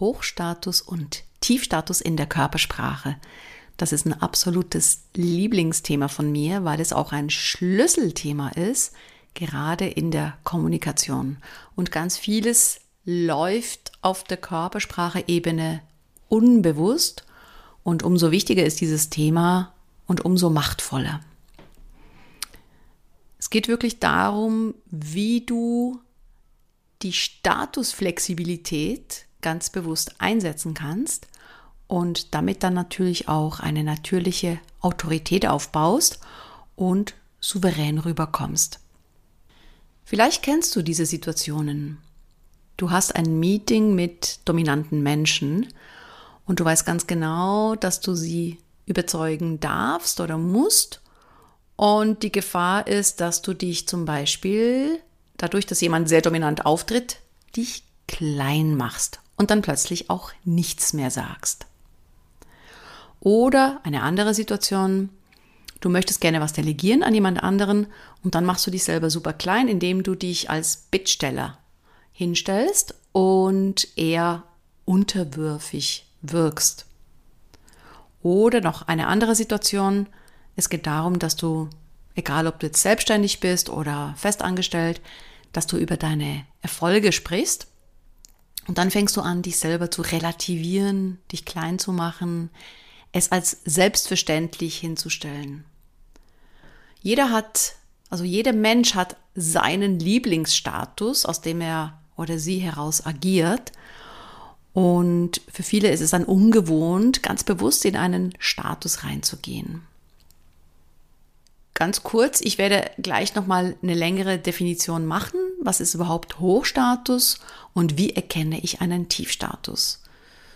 Hochstatus und Tiefstatus in der Körpersprache. Das ist ein absolutes Lieblingsthema von mir, weil es auch ein Schlüsselthema ist, gerade in der Kommunikation. Und ganz vieles läuft auf der Körpersprache-Ebene unbewusst und umso wichtiger ist dieses Thema und umso machtvoller. Es geht wirklich darum, wie du die Statusflexibilität ganz bewusst einsetzen kannst und damit dann natürlich auch eine natürliche Autorität aufbaust und souverän rüberkommst. Vielleicht kennst du diese Situationen. Du hast ein Meeting mit dominanten Menschen und du weißt ganz genau, dass du sie überzeugen darfst oder musst. Und die Gefahr ist, dass du dich zum Beispiel dadurch, dass jemand sehr dominant auftritt, dich klein machst und dann plötzlich auch nichts mehr sagst. Oder eine andere Situation, du möchtest gerne was delegieren an jemand anderen und dann machst du dich selber super klein, indem du dich als Bittsteller hinstellst und eher unterwürfig wirkst. Oder noch eine andere Situation, es geht darum, dass du, egal ob du jetzt selbstständig bist oder festangestellt, dass du über deine Erfolge sprichst und dann fängst du an, dich selber zu relativieren, dich klein zu machen, es als selbstverständlich hinzustellen. Jeder hat, also jeder Mensch hat seinen Lieblingsstatus, aus dem er oder sie heraus agiert. Und für viele ist es dann ungewohnt, ganz bewusst in einen Status reinzugehen. Ganz kurz, ich werde gleich nochmal eine längere Definition machen. Was ist überhaupt Hochstatus und wie erkenne ich einen Tiefstatus?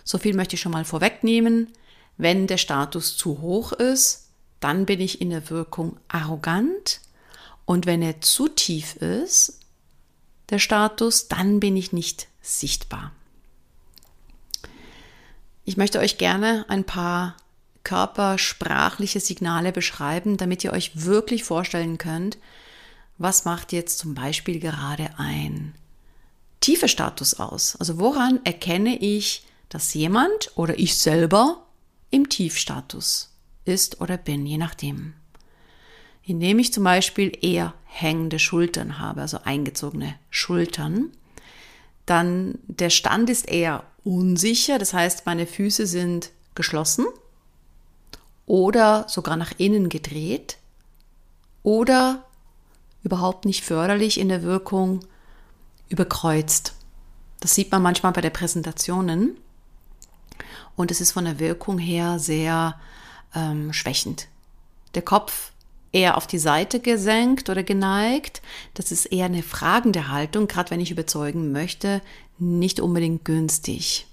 So viel möchte ich schon mal vorwegnehmen. Wenn der Status zu hoch ist, dann bin ich in der Wirkung arrogant. Und wenn er zu tief ist, der Status, dann bin ich nicht sichtbar. Ich möchte euch gerne ein paar körpersprachliche Signale beschreiben, damit ihr euch wirklich vorstellen könnt, was macht jetzt zum Beispiel gerade ein tiefer Status aus? Also woran erkenne ich, dass jemand oder ich selber im Tiefstatus ist oder bin, je nachdem. Indem ich zum Beispiel eher hängende Schultern habe, also eingezogene Schultern, dann der Stand ist eher unsicher, das heißt meine Füße sind geschlossen oder sogar nach innen gedreht oder überhaupt nicht förderlich in der Wirkung überkreuzt. Das sieht man manchmal bei der Präsentationen und es ist von der Wirkung her sehr ähm, schwächend. Der Kopf eher auf die Seite gesenkt oder geneigt. Das ist eher eine fragende Haltung, gerade wenn ich überzeugen möchte, nicht unbedingt günstig.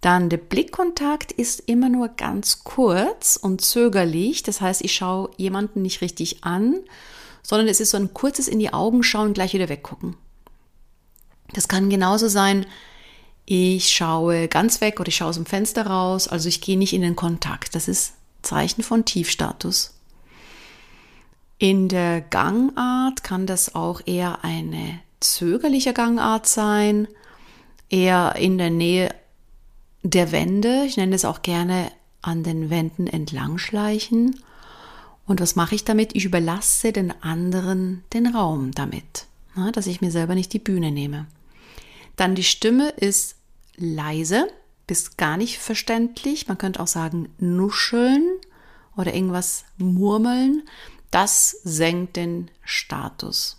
Dann der Blickkontakt ist immer nur ganz kurz und zögerlich. Das heißt, ich schaue jemanden nicht richtig an, sondern es ist so ein kurzes in die Augen schauen, gleich wieder weggucken. Das kann genauso sein, ich schaue ganz weg oder ich schaue aus dem Fenster raus. Also ich gehe nicht in den Kontakt. Das ist Zeichen von Tiefstatus. In der Gangart kann das auch eher eine zögerliche Gangart sein, eher in der Nähe der Wände. Ich nenne es auch gerne an den Wänden entlang schleichen. Und was mache ich damit? Ich überlasse den anderen den Raum damit, na, dass ich mir selber nicht die Bühne nehme. Dann die Stimme ist leise, bis gar nicht verständlich. Man könnte auch sagen nuscheln oder irgendwas murmeln. Das senkt den Status.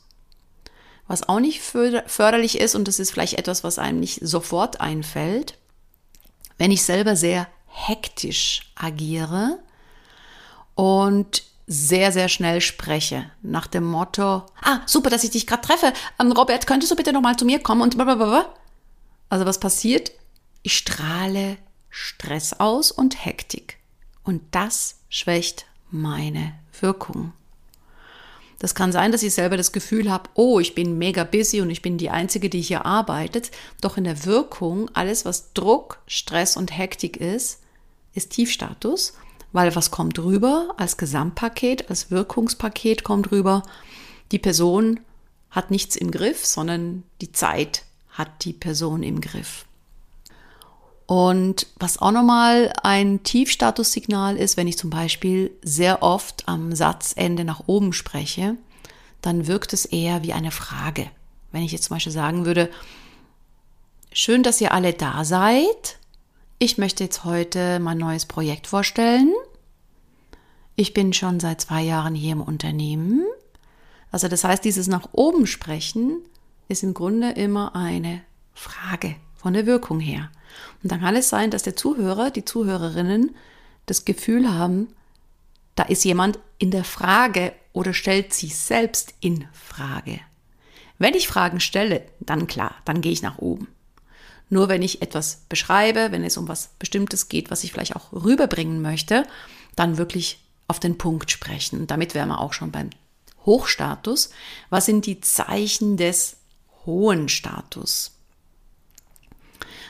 Was auch nicht förderlich ist, und das ist vielleicht etwas, was einem nicht sofort einfällt, wenn ich selber sehr hektisch agiere und sehr, sehr schnell spreche, nach dem Motto, ah, super, dass ich dich gerade treffe. Ähm, Robert, könntest du bitte nochmal zu mir kommen und blablabla. Also was passiert? Ich strahle Stress aus und Hektik. Und das schwächt meine Wirkung. Das kann sein, dass ich selber das Gefühl habe, oh, ich bin mega busy und ich bin die Einzige, die hier arbeitet. Doch in der Wirkung, alles, was Druck, Stress und Hektik ist, ist Tiefstatus, weil was kommt rüber als Gesamtpaket, als Wirkungspaket kommt rüber. Die Person hat nichts im Griff, sondern die Zeit hat die Person im Griff. Und was auch nochmal ein Tiefstatussignal ist, wenn ich zum Beispiel sehr oft am Satzende nach oben spreche, dann wirkt es eher wie eine Frage. Wenn ich jetzt zum Beispiel sagen würde, schön, dass ihr alle da seid. Ich möchte jetzt heute mein neues Projekt vorstellen. Ich bin schon seit zwei Jahren hier im Unternehmen. Also das heißt, dieses nach oben sprechen ist im Grunde immer eine Frage von der Wirkung her. Und dann kann es sein, dass der Zuhörer, die Zuhörerinnen das Gefühl haben, da ist jemand in der Frage oder stellt sich selbst in Frage. Wenn ich Fragen stelle, dann klar, dann gehe ich nach oben. Nur wenn ich etwas beschreibe, wenn es um was Bestimmtes geht, was ich vielleicht auch rüberbringen möchte, dann wirklich auf den Punkt sprechen. Und damit wären wir auch schon beim Hochstatus. Was sind die Zeichen des hohen Status?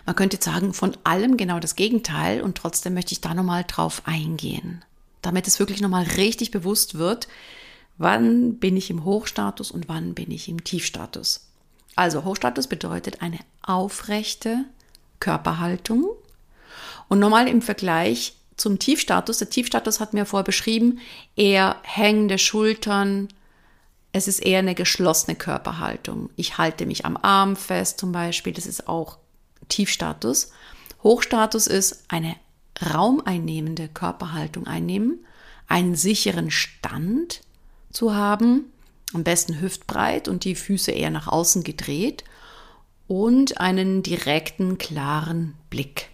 Man könnte sagen, von allem genau das Gegenteil und trotzdem möchte ich da nochmal drauf eingehen, damit es wirklich nochmal richtig bewusst wird, wann bin ich im Hochstatus und wann bin ich im Tiefstatus. Also Hochstatus bedeutet eine aufrechte Körperhaltung und nochmal im Vergleich zum Tiefstatus, der Tiefstatus hat mir vorher beschrieben, eher hängende Schultern, es ist eher eine geschlossene Körperhaltung. Ich halte mich am Arm fest zum Beispiel. Das ist auch Tiefstatus. Hochstatus ist eine raumeinnehmende Körperhaltung einnehmen, einen sicheren Stand zu haben, am besten hüftbreit und die Füße eher nach außen gedreht und einen direkten, klaren Blick.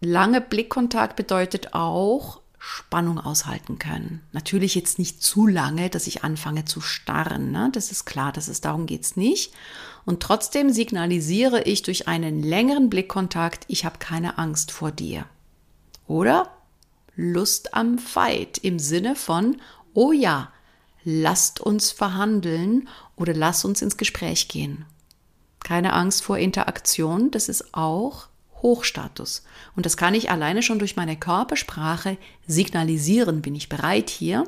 Lange Blickkontakt bedeutet auch Spannung aushalten können. Natürlich jetzt nicht zu lange, dass ich anfange zu starren. Ne? Das ist klar, dass es darum geht es nicht. Und trotzdem signalisiere ich durch einen längeren Blickkontakt, ich habe keine Angst vor dir. Oder Lust am Fight im Sinne von, oh ja, lasst uns verhandeln oder lasst uns ins Gespräch gehen. Keine Angst vor Interaktion, das ist auch Hochstatus. Und das kann ich alleine schon durch meine Körpersprache signalisieren. Bin ich bereit hier?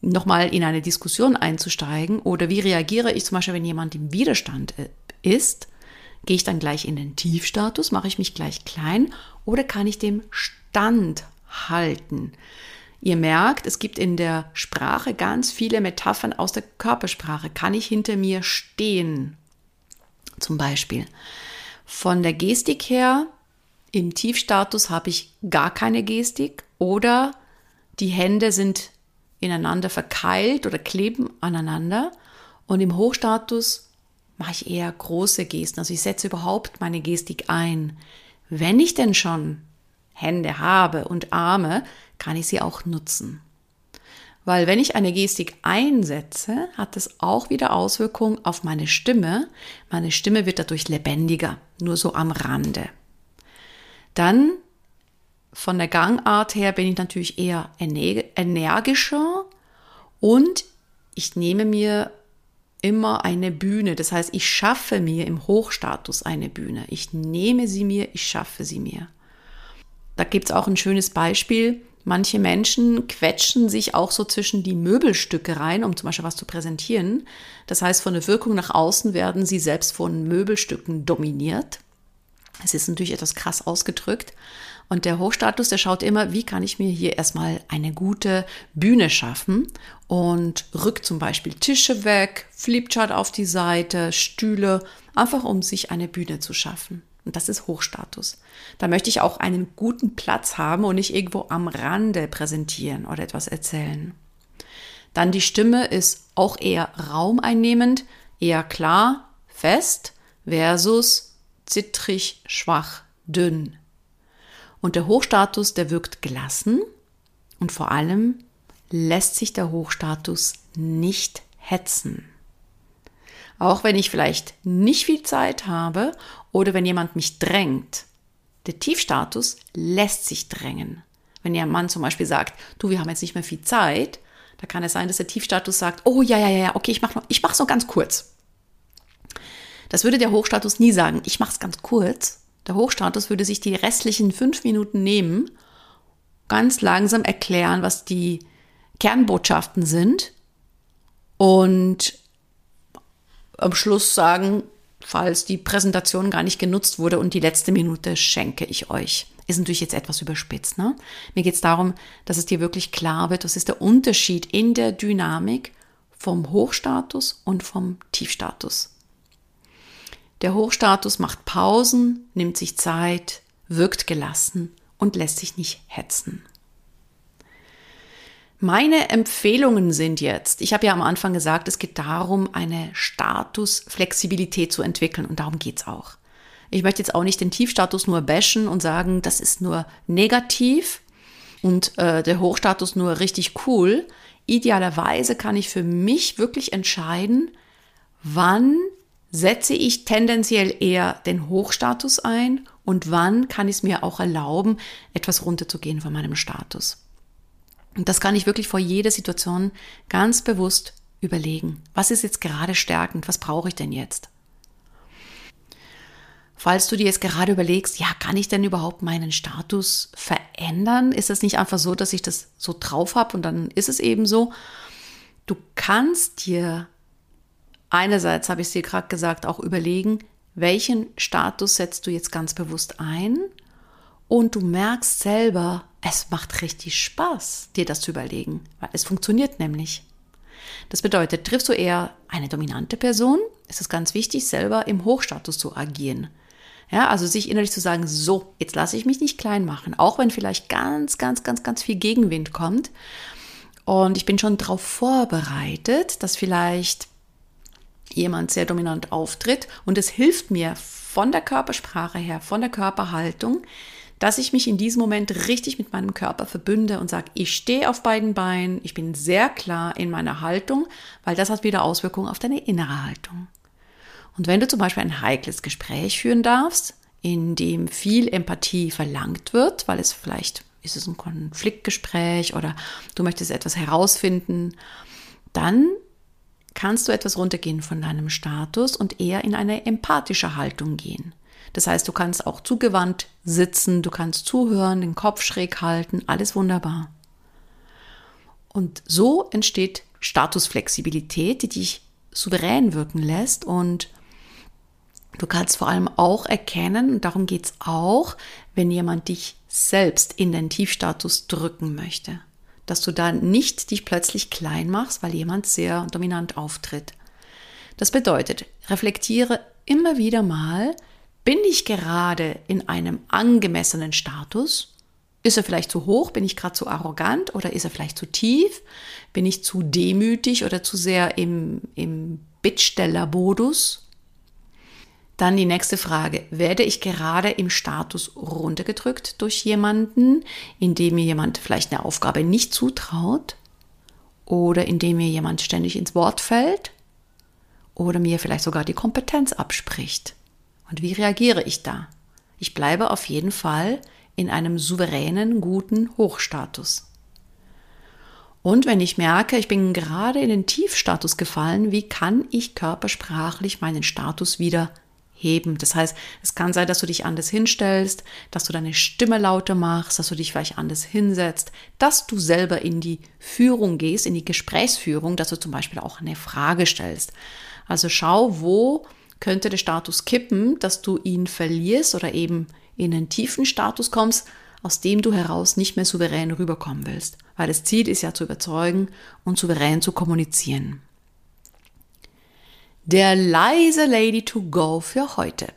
nochmal in eine Diskussion einzusteigen oder wie reagiere ich zum Beispiel, wenn jemand im Widerstand äh, ist, gehe ich dann gleich in den Tiefstatus, mache ich mich gleich klein oder kann ich dem Stand halten? Ihr merkt, es gibt in der Sprache ganz viele Metaphern aus der Körpersprache. Kann ich hinter mir stehen? Zum Beispiel. Von der Gestik her, im Tiefstatus habe ich gar keine Gestik oder die Hände sind ineinander verkeilt oder kleben aneinander. Und im Hochstatus mache ich eher große Gesten. Also ich setze überhaupt meine Gestik ein. Wenn ich denn schon Hände habe und Arme, kann ich sie auch nutzen. Weil wenn ich eine Gestik einsetze, hat das auch wieder Auswirkungen auf meine Stimme. Meine Stimme wird dadurch lebendiger, nur so am Rande. Dann von der Gangart her bin ich natürlich eher energischer und ich nehme mir immer eine Bühne. Das heißt, ich schaffe mir im Hochstatus eine Bühne. Ich nehme sie mir, ich schaffe sie mir. Da gibt es auch ein schönes Beispiel. Manche Menschen quetschen sich auch so zwischen die Möbelstücke rein, um zum Beispiel was zu präsentieren. Das heißt, von der Wirkung nach außen werden sie selbst von Möbelstücken dominiert. Es ist natürlich etwas krass ausgedrückt. Und der Hochstatus, der schaut immer, wie kann ich mir hier erstmal eine gute Bühne schaffen und rückt zum Beispiel Tische weg, Flipchart auf die Seite, Stühle, einfach um sich eine Bühne zu schaffen. Und das ist Hochstatus. Da möchte ich auch einen guten Platz haben und nicht irgendwo am Rande präsentieren oder etwas erzählen. Dann die Stimme ist auch eher raumeinnehmend, eher klar, fest versus zittrig, schwach, dünn. Und der Hochstatus, der wirkt gelassen und vor allem lässt sich der Hochstatus nicht hetzen. Auch wenn ich vielleicht nicht viel Zeit habe oder wenn jemand mich drängt. Der Tiefstatus lässt sich drängen. Wenn ihr Mann zum Beispiel sagt, du, wir haben jetzt nicht mehr viel Zeit, da kann es sein, dass der Tiefstatus sagt, oh ja, ja, ja, okay, ich mach noch, ich mach's noch ganz kurz. Das würde der Hochstatus nie sagen, ich mach's ganz kurz. Der Hochstatus würde sich die restlichen fünf Minuten nehmen, ganz langsam erklären, was die Kernbotschaften sind und am Schluss sagen, falls die Präsentation gar nicht genutzt wurde und die letzte Minute schenke ich euch. Ist natürlich jetzt etwas überspitzt. Ne? Mir geht es darum, dass es dir wirklich klar wird, was ist der Unterschied in der Dynamik vom Hochstatus und vom Tiefstatus. Der Hochstatus macht Pausen, nimmt sich Zeit, wirkt gelassen und lässt sich nicht hetzen. Meine Empfehlungen sind jetzt, ich habe ja am Anfang gesagt, es geht darum, eine Statusflexibilität zu entwickeln und darum geht's auch. Ich möchte jetzt auch nicht den Tiefstatus nur bashen und sagen, das ist nur negativ und äh, der Hochstatus nur richtig cool. Idealerweise kann ich für mich wirklich entscheiden, wann setze ich tendenziell eher den Hochstatus ein und wann kann ich es mir auch erlauben, etwas runterzugehen von meinem Status. Und das kann ich wirklich vor jeder Situation ganz bewusst überlegen. Was ist jetzt gerade stärkend? Was brauche ich denn jetzt? Falls du dir jetzt gerade überlegst, ja, kann ich denn überhaupt meinen Status verändern? Ist das nicht einfach so, dass ich das so drauf habe und dann ist es eben so? Du kannst dir einerseits, habe ich es dir gerade gesagt, auch überlegen, welchen Status setzt du jetzt ganz bewusst ein und du merkst selber, es macht richtig Spaß, dir das zu überlegen, weil es funktioniert nämlich. Das bedeutet, triffst du eher eine dominante Person, ist es ganz wichtig, selber im Hochstatus zu agieren. Ja, also sich innerlich zu sagen, so, jetzt lasse ich mich nicht klein machen, auch wenn vielleicht ganz, ganz, ganz, ganz viel Gegenwind kommt. Und ich bin schon darauf vorbereitet, dass vielleicht jemand sehr dominant auftritt und es hilft mir von der Körpersprache her, von der Körperhaltung, dass ich mich in diesem Moment richtig mit meinem Körper verbünde und sage, ich stehe auf beiden Beinen, ich bin sehr klar in meiner Haltung, weil das hat wieder Auswirkungen auf deine innere Haltung. Und wenn du zum Beispiel ein heikles Gespräch führen darfst, in dem viel Empathie verlangt wird, weil es vielleicht ist es ein Konfliktgespräch oder du möchtest etwas herausfinden, dann kannst du etwas runtergehen von deinem Status und eher in eine empathische Haltung gehen. Das heißt, du kannst auch zugewandt sitzen, du kannst zuhören, den Kopf schräg halten, alles wunderbar. Und so entsteht Statusflexibilität, die dich souverän wirken lässt und du kannst vor allem auch erkennen, und darum geht es auch, wenn jemand dich selbst in den Tiefstatus drücken möchte, dass du da nicht dich plötzlich klein machst, weil jemand sehr dominant auftritt. Das bedeutet, reflektiere immer wieder mal, bin ich gerade in einem angemessenen Status? Ist er vielleicht zu hoch? Bin ich gerade zu arrogant? Oder ist er vielleicht zu tief? Bin ich zu demütig oder zu sehr im, im Bittstellermodus? Dann die nächste Frage. Werde ich gerade im Status runtergedrückt durch jemanden, indem mir jemand vielleicht eine Aufgabe nicht zutraut? Oder indem mir jemand ständig ins Wort fällt? Oder mir vielleicht sogar die Kompetenz abspricht? Und wie reagiere ich da? Ich bleibe auf jeden Fall in einem souveränen, guten Hochstatus. Und wenn ich merke, ich bin gerade in den Tiefstatus gefallen, wie kann ich körpersprachlich meinen Status wieder heben? Das heißt, es kann sein, dass du dich anders hinstellst, dass du deine Stimme lauter machst, dass du dich vielleicht anders hinsetzt, dass du selber in die Führung gehst, in die Gesprächsführung, dass du zum Beispiel auch eine Frage stellst. Also schau, wo könnte der Status kippen, dass du ihn verlierst oder eben in einen tiefen Status kommst, aus dem du heraus nicht mehr souverän rüberkommen willst. Weil das Ziel ist ja zu überzeugen und souverän zu kommunizieren. Der leise Lady to go für heute.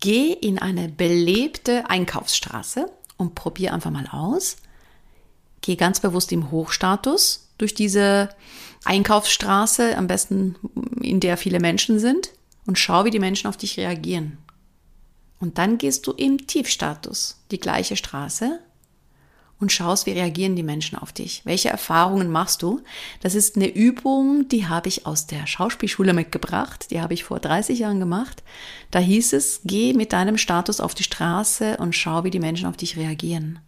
Geh in eine belebte Einkaufsstraße und probier einfach mal aus. Geh ganz bewusst im Hochstatus durch diese Einkaufsstraße, am besten in der viele Menschen sind, und schau, wie die Menschen auf dich reagieren. Und dann gehst du im Tiefstatus, die gleiche Straße, und schaust, wie reagieren die Menschen auf dich. Welche Erfahrungen machst du? Das ist eine Übung, die habe ich aus der Schauspielschule mitgebracht. Die habe ich vor 30 Jahren gemacht. Da hieß es, geh mit deinem Status auf die Straße und schau, wie die Menschen auf dich reagieren.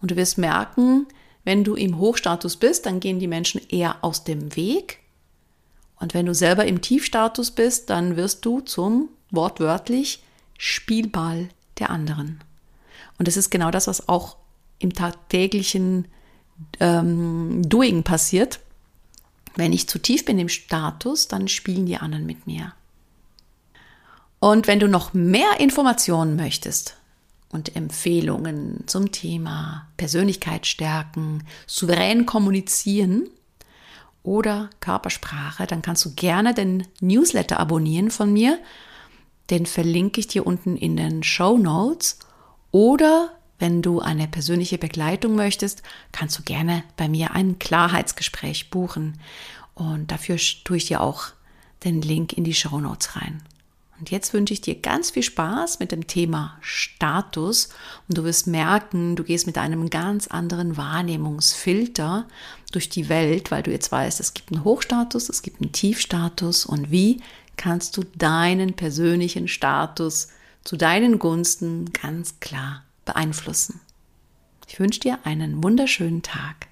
Und du wirst merken, wenn du im Hochstatus bist, dann gehen die Menschen eher aus dem Weg. Und wenn du selber im Tiefstatus bist, dann wirst du zum wortwörtlich Spielball der anderen. Und das ist genau das, was auch im tagtäglichen ähm, Doing passiert. Wenn ich zu tief bin im Status, dann spielen die anderen mit mir. Und wenn du noch mehr Informationen möchtest und Empfehlungen zum Thema Persönlichkeit stärken, souverän kommunizieren oder Körpersprache, dann kannst du gerne den Newsletter abonnieren von mir. Den verlinke ich dir unten in den Show Notes. Oder wenn du eine persönliche Begleitung möchtest, kannst du gerne bei mir ein Klarheitsgespräch buchen. Und dafür tue ich dir auch den Link in die Show Notes rein. Und jetzt wünsche ich dir ganz viel Spaß mit dem Thema Status und du wirst merken, du gehst mit einem ganz anderen Wahrnehmungsfilter durch die Welt, weil du jetzt weißt, es gibt einen Hochstatus, es gibt einen Tiefstatus und wie kannst du deinen persönlichen Status zu deinen Gunsten ganz klar beeinflussen. Ich wünsche dir einen wunderschönen Tag.